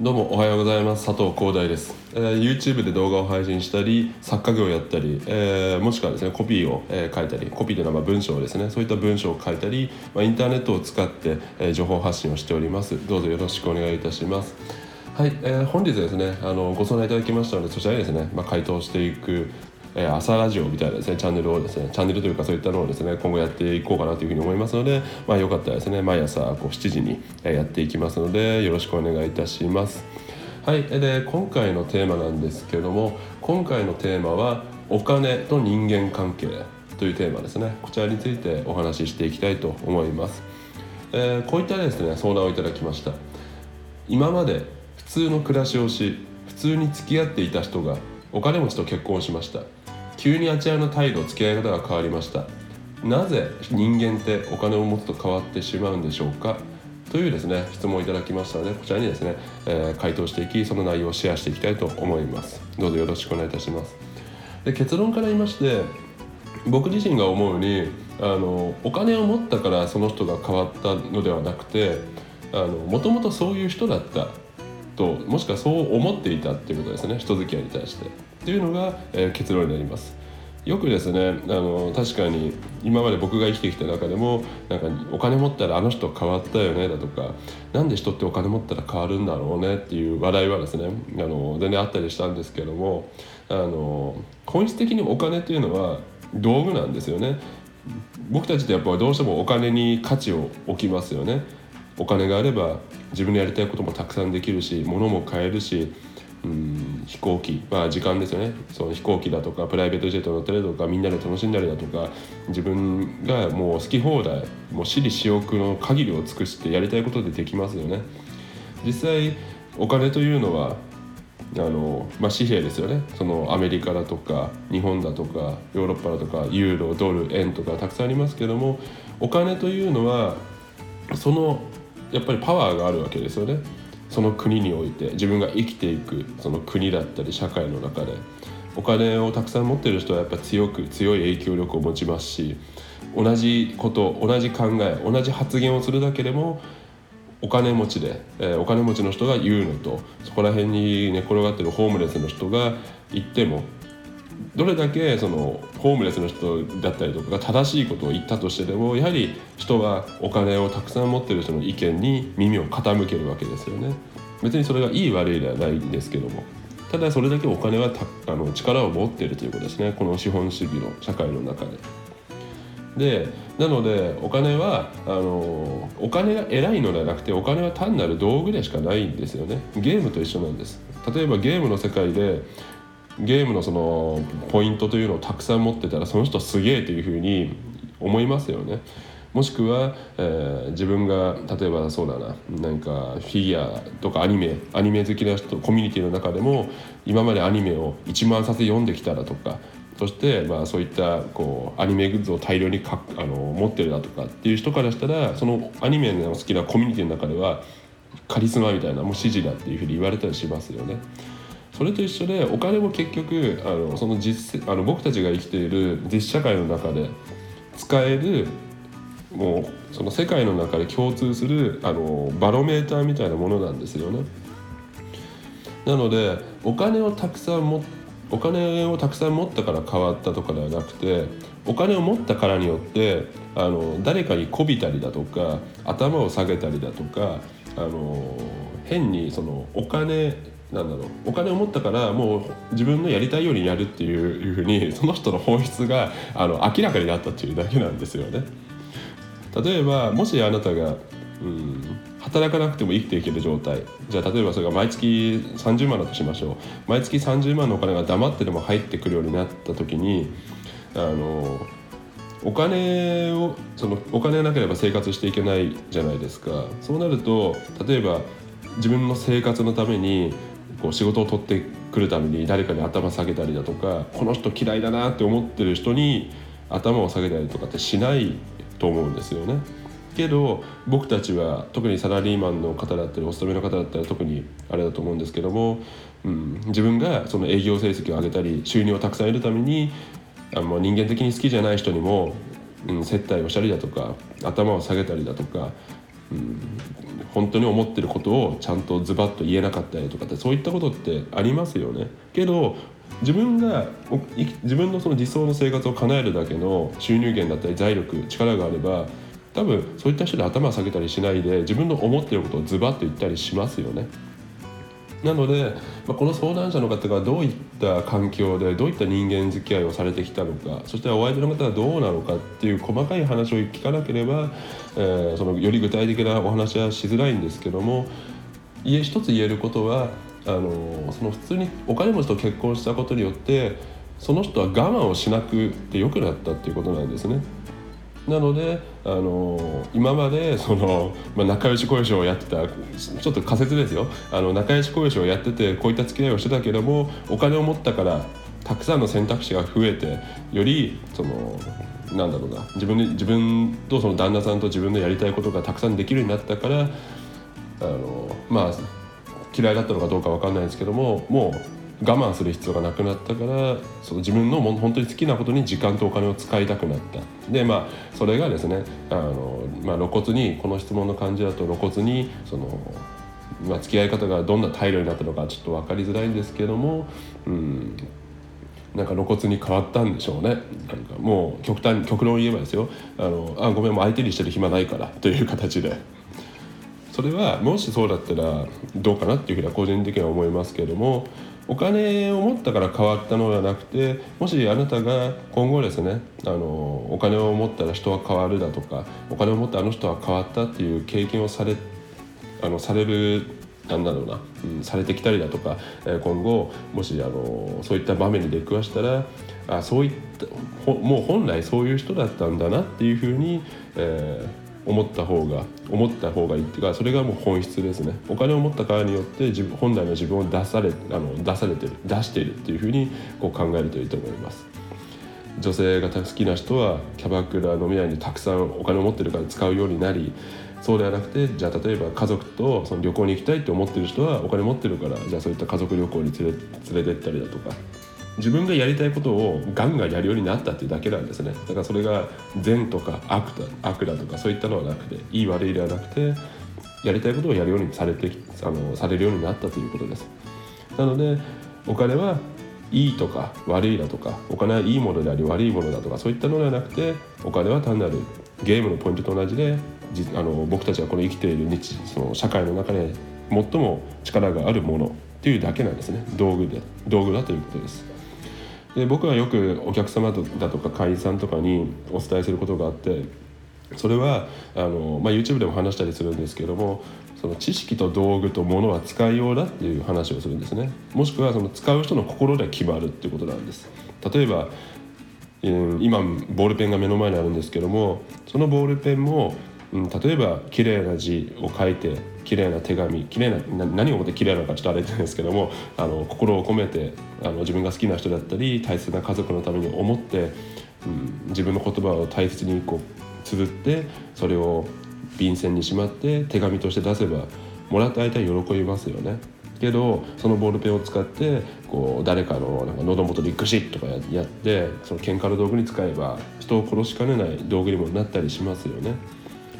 どうもおはようございます。佐藤光大です、えー、YouTube で動画を配信したり作家業をやったり、えー、もしくはですねコピーを、えー、書いたりコピーというのはま文章をですね。そういった文章を書いたり、まあ、インターネットを使って、え情報発信をしております。どうぞよろしくお願いいたします。はい、えー、本日ですねあのご相談いただきましたのでそちらにですね、まあ、回答していくえ朝ラジオみたいなですねチャンネルをですねチャンネルというかそういったのをですね今後やっていこうかなというふうに思いますのでまあよかったらですね毎朝こう7時にやっていきますのでよろしくお願いいたします。はいで今回のテーマなんですけども今回のテーマはお金と人間関係というテーマですね。こちらについてお話ししていきたいと思います、えー、こういったですね相談をいただきました。今まで普通の暮らしをし普通に付き合っていた人がお金持ちと結婚しました。急にあちらの態度付き合い方が変わりました。なぜ人間ってお金を持つと変わってしまうんでしょうか？というですね質問をいただきましたのでこちらにですね、えー、回答していきその内容をシェアしていきたいと思います。どうぞよろしくお願いいたします。で結論から言いまして僕自身が思うにあのお金を持ったからその人が変わったのではなくてもともとそういう人だったともしくはそう思っていたっていうことですね人付き合いに対して。っていうのが、えー、結論になります。よくですねあの確かに今まで僕が生きてきた中でもなんかお金持ったらあの人変わったよねだとか何で人ってお金持ったら変わるんだろうねっていう話題はですねあの全然あったりしたんですけどもあの本質的にお金っていうのは道具なんですよね。僕たちってやっぱどうしてもお金に価値を置きますよね。お金があれば自分のやりたいこともたくさんできるし物も買えるしうん飛行機まあ時間ですよね。その飛行機だとかプライベートジェット乗ったりだとかみんなで楽しんだりだとか自分がもう好き放題もう私利私欲の限りを尽くしてやりたいことでできますよね。実際お金というのはあの、まあ、紙幣ですよね。そのアメリカだとか日本だとかヨーロッパだとかユーロドル円とかたくさんありますけどもお金というのはそのやっぱりパワーがあるわけですよね。その国において自分が生きていくその国だったり社会の中でお金をたくさん持ってる人はやっぱ強く強い影響力を持ちますし同じこと同じ考え同じ発言をするだけでもお金持ちで、えー、お金持ちの人が言うのとそこら辺に寝転がってるホームレスの人が言ってもどれだけそのホームレスの人だったりとかが正しいことを言ったとしてでもやはり人はお金をたくさん持ってる人の意見に耳を傾けるわけですよね。別にそれがいい悪いではないんですけども。ただそれだけお金はあの力を持っているということですね。この資本主義の社会の中で。でなのでお金はあのお金が偉いのではなくてお金は単なる道具でしかないんですよね。ゲームと一緒なんです。例えばゲームの世界でゲームのそのポイントというのをたくさん持ってたらその人すげえというふうに思いますよね。もしくは、えー、自分が例えばそうだななんかフィギュアとかアニメアニメ好きな人コミュニティの中でも今までアニメを1万冊読んできたらとかそして、まあ、そういったこうアニメグッズを大量にかあの持ってるだとかっていう人からしたらそのアニメの好きなコミュニティの中ではカリスマみたいなもう支持だっていうふうに言われたりしますよね。それと一緒でお金も結局あのその実あの僕たちが生きている実社会の中で使えるもうその世界の中で共通するあのバロメーターみたいなものなんですよね。なのでお金をたくさん持お金をたくさん持ったから変わったとかではなくてお金を持ったからによってあの誰かにこびたりだとか頭を下げたりだとかあの変にそのお金なんだろう。お金を持ったからもう自分のやりたいようにやるっていうふうにその人の本質があの明らかになったっていうだけなんですよね。例えばもしあなたが、うん、働かなくても生きていける状態。じゃあ例えばそれが毎月30万だとしましょう。毎月30万のお金が黙ってでも入ってくるようになった時にあのお金をそのお金がなければ生活していけないじゃないですか。そうなると例えば自分の生活のためにこう仕事を取ってくるために誰かに頭下げたりだとかこの人嫌いだなって思ってる人に頭を下げたりとかってしないと思うんですよね。けど僕たちは特にサラリーマンの方だったりお勤めの方だったら特にあれだと思うんですけども、うん、自分がその営業成績を上げたり収入をたくさん得るためにあの人間的に好きじゃない人にも、うん、接待をしたりだとか頭を下げたりだとかうん、本当に思ってることをちゃんとズバッと言えなかったりとかってそういったことってありますよね。けど自分が自分のその理想の生活を叶えるだけの収入源だったり財力力があれば多分そういった人で頭を下げたりしないで自分の思ってることをズバッと言ったりしますよね。なので、まあ、この相談者の方がどういった環境でどういった人間付き合いをされてきたのかそしてお相手の方がどうなのかっていう細かい話を聞かなければ、えー、そのより具体的なお話はしづらいんですけども一つ言えることはあのその普通にお金持ちと結婚したことによってその人は我慢をしなくてよくなったっていうことなんですね。なのであの今までその、まあ、仲良し恋しをやってたちょっと仮説ですよ。あの仲良し恋しをやっててこういった付き合いをしてたけどもお金を持ったからたくさんの選択肢が増えてよりそのなんだろうな自分自分とその旦那さんと自分のやりたいことがたくさんできるようになったからあのまあ嫌いだったのかどうか分かんないですけどももう我慢する必要がなくなったからその自分のも本当に好きなことに時間とお金を使いたくなった。でまあそれがですねあの、まあ、露骨にこの質問の感じだと露骨にその、まあ、付き合い方がどんな態度になったのかちょっと分かりづらいんですけども、うん、なんか露骨に変わったんでしょうね。なんかもう極端極論言えばですよ。あのあごめんもう相手にしてる暇ないから。という形で。それはもしそうだったらどうかなっていうふうには個人的には思いますけれどもお金を持ったから変わったのではなくてもしあなたが今後ですねあのお金を持ったら人は変わるだとかお金を持ったあの人は変わったっていう経験をされあのされるなんだろうな、うん、されてきたりだとか、え、今後もしあのそういった場面に出くわしたらあそういったもう本来そういう人だったんだなっていうふうに、えー思った方が思った方がいいっていうかそれがもう本質ですね。お金を持ったからによって自分本来の自分を出されあの出されてる出しているっていうふうにこう考えるといいと思います。女性が好きな人はキャバクラ飲み屋にたくさんお金を持ってるから使うようになりそうではなくてじゃあ例えば家族とその旅行に行きたいって思ってる人はお金持ってるからじゃあそういった家族旅行に連れ連れてったりだとか自分がやりたいことをガンガンやるようになったっていうだけなんですね。だからそれが善とか悪だ悪だとかそういったのはなくていい悪いではなくてやりたいことをやるようにされてあのされるようになったということです。なのでお金はいいとか悪いだとかお金はいいものであり悪いものだとかそういったのではなくてお金は単なるゲームのポイントと同じであの僕たちがこの生きている日その社会の中で最も力があるものっていうだけなんですね。道具で道具だということです。で僕はよくお客様だとか会員さんとかにお伝えすることがあってそれはあの、まあ、YouTube でも話したりするんですけどもその知識と道具と物は使いようだっていう話をするんですね。もしくはその使う人の心で決まるっていうことなんです。例えば今ボールペンが目の前にあるんですけどもそのボールペンもうん、例えば綺麗な字を書いて綺麗な手紙綺麗な何を思って綺麗なのかちょっとあれですけどもあの心を込めてあの自分が好きな人だったり大切な家族のために思って、うん、自分の言葉を大切にこう綴ってそれを便箋にしまって手紙として出せばもらった相手は喜びますよね。けどそのボールペンを使ってこう誰かのなんか喉元でグシッとかやってその喧嘩の道具に使えば人を殺しかねない道具にもなったりしますよね。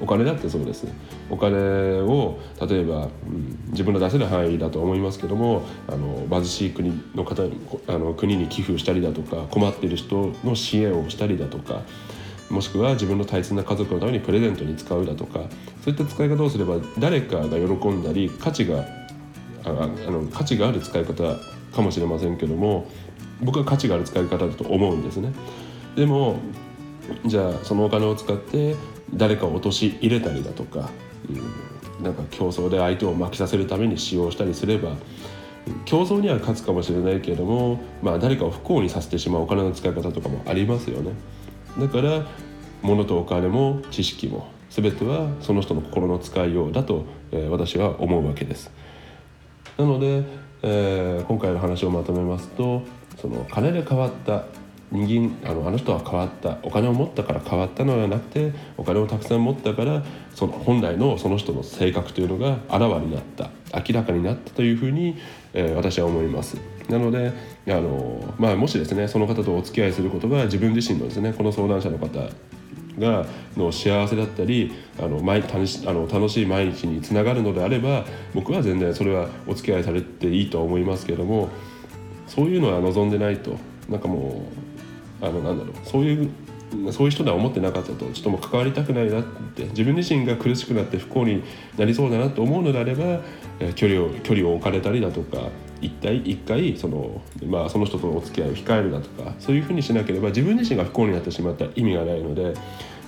お金だってそうですお金を例えば、うん、自分の出せる範囲だと思いますけどもあの貧しい国の方あの国に寄付したりだとか困っている人の支援をしたりだとかもしくは自分の大切な家族のためにプレゼントに使うだとかそういった使い方をすれば誰かが喜んだり価値があの価値がある使い方かもしれませんけども僕は価値がある使い方だと思うんですね。でもじゃあそのお金を使って誰かを陥れたりだとか、うん、なんか競争で相手を負けさせるために使用したりすれば競争には勝つかもしれないけれども、まあ、誰かを不幸にさせてしまうお金の使い方とかもありますよね。だから物とお金も知識も全てはその人の心の使いようだと、えー、私は思うわけです。なので、えー、今回の話をまとめますとその金で変わった人間あのあの人は変わったお金を持ったから変わったのではなくてお金をたくさん持ったからその本来のその人の性格というのがあらわになった明らかになったというふうに、えー、私は思います。なのであの、まあ、もしですねその方とお付き合いすることが自分自身のですねこの相談者の方がの幸せだったりあの毎楽しあの楽しい毎日につながるのであれば僕は全然それはお付き合いされていいと思いますけどもそういうのは望んでないとなんかもうあのなんだろうそういうそういう人では思ってなかったとちょっともう関わりたくないなって自分自身が苦しくなって不幸になりそうだなと思うのであれば距離を距離を置かれたりだとか一体一回その,、まあ、その人とのお付き合いを控えるだとかそういうふうにしなければ自分自身が不幸になってしまった意味がないので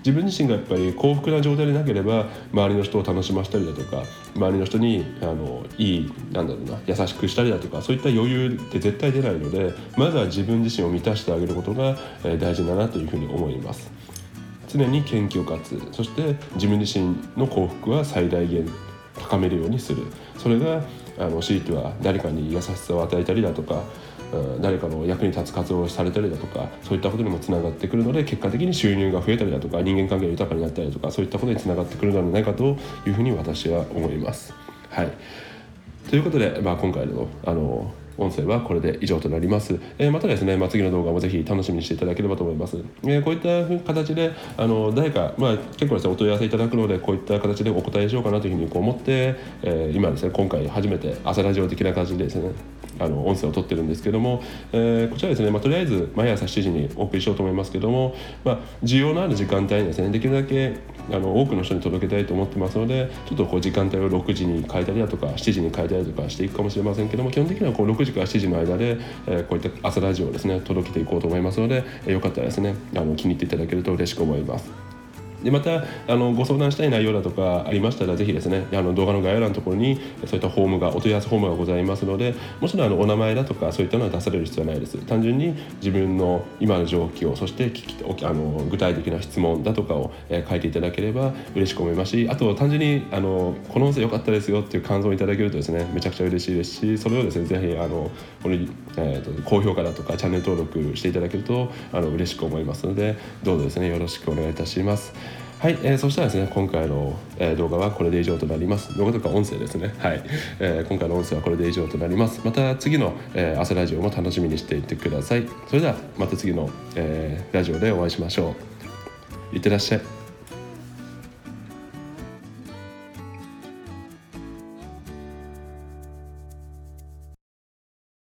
自分自身がやっぱり幸福な状態でなければ周りの人を楽しませたりだとか周りの人にあのいいなんだろうな優しくしたりだとかそういった余裕って絶対出ないのでまずは自分自身を満たしてあげることが大事だなというふうに思います。常に謙虚かつそして自分自身の幸福は最大限高めるようにするそれがあの強いては誰かに優しさを与えたりだとか誰かの役に立つ活動をされたりだとかそういったことにもつながってくるので結果的に収入が増えたりだとか人間関係が豊かになったりとかそういったことにつながってくるのではないかというふうに私は思います。はい、ということで、まあ、今回のあの音声はこれで以上となります。えー、またですね、まあ、次の動画もぜひ楽しみにしていただければと思います。えー、こういった形であの誰か、まあ、結構ですねお問い合わせいただくのでこういった形でお答えしようかなというふうにこう思って、えー、今ですね今回初めて朝ラジオ的な感じでですねあの音声を撮ってるんですけども、えー、こちらですね、まあ、とりあえず毎朝7時にお送りしようと思いますけども、まあ、需要のある時間帯にですねできるだけあの多くの人に届けたいと思ってますのでちょっとこう時間帯を6時に変えたりだとか7時に変えたりとかしていくかもしれませんけども基本的にはこう6時から7時の間で、えー、こういった朝ラジオをですね届けていこうと思いますので、えー、よかったらですねあの気に入っていただけると嬉しく思います。でまたあのご相談したい内容だとかありましたらぜひですねあの動画の概要欄のところにそういったフォームがお問い合わせフォームがございますのでもちろんあのお名前だとかそういったのは出される必要はないです。単純に自分の今の状況そして聞きあの具体的な質問だとかを、えー、書いていただければ嬉しく思いますしあと単純にあのこの音声良かったですよっていう感想をいただけるとですねめちゃくちゃ嬉しいですしそれをですねぜひあのこれ、えーと、高評価だとかチャンネル登録していただけるとあの嬉しく思いますのでどうぞですねよろしくお願いいたします。はい、えー、そしたらですね今回の、えー、動画はこれで以上となります。動画とか音声ですね。はい、えー、今回の音声はこれで以上となります。また次の、えー、朝ラジオも楽しみにしていてください。それではまた次の、えー、ラジオでお会いしましょう。いってらっしゃい。